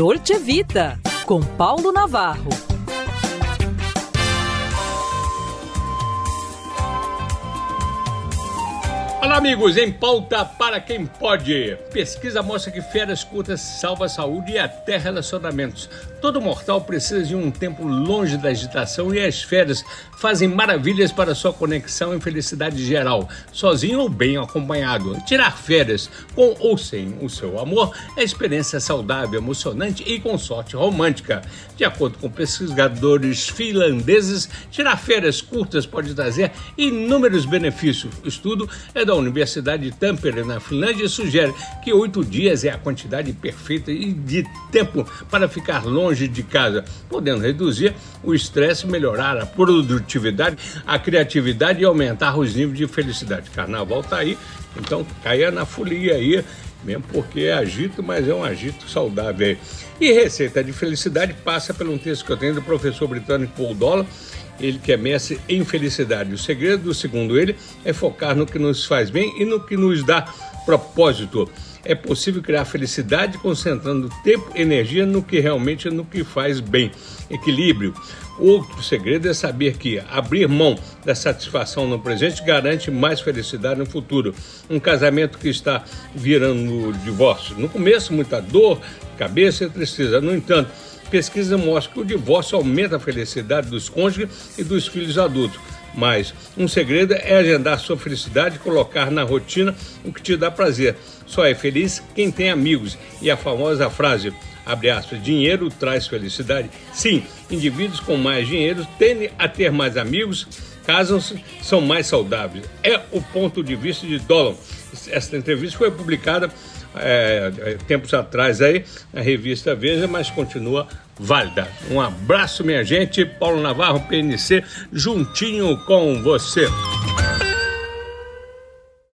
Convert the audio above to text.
Dolce Vita, com Paulo Navarro. Olá, amigos, em pauta para quem pode. Pesquisa mostra que férias curtas salva a saúde e até relacionamentos. Todo mortal precisa de um tempo longe da agitação e as férias fazem maravilhas para sua conexão e felicidade geral, sozinho ou bem acompanhado. Tirar férias, com ou sem o seu amor, é experiência saudável, emocionante e com sorte romântica. De acordo com pesquisadores finlandeses, tirar férias curtas pode trazer inúmeros benefícios. O estudo é da Universidade de Tampere, na Finlândia, sugere que oito dias é a quantidade perfeita de tempo para ficar longe de casa, podendo reduzir o estresse, melhorar a produtividade, a criatividade e aumentar os níveis de felicidade. Carnaval está aí, então caia na folia aí mesmo porque é agito, mas é um agito saudável. E receita de felicidade passa por um texto que eu tenho do professor britânico Paul Dollar, ele que é mestre em felicidade. O segredo, segundo ele, é focar no que nos faz bem e no que nos dá propósito. É possível criar felicidade concentrando tempo e energia no que realmente no que faz bem. Equilíbrio. Outro segredo é saber que abrir mão da satisfação no presente garante mais felicidade no futuro. Um casamento que está virando divórcio. No começo, muita dor, cabeça e tristeza. No entanto, pesquisa mostra que o divórcio aumenta a felicidade dos cônjuges e dos filhos adultos. Mas um segredo é agendar sua felicidade e colocar na rotina o que te dá prazer. Só é feliz quem tem amigos. E a famosa frase abre aspas, dinheiro traz felicidade. Sim, indivíduos com mais dinheiro tendem a ter mais amigos, casam-se, são mais saudáveis. É o ponto de vista de Dolan. Esta entrevista foi publicada é, tempos atrás aí na revista Veja, mas continua válida. Um abraço, minha gente. Paulo Navarro, PNC, juntinho com você.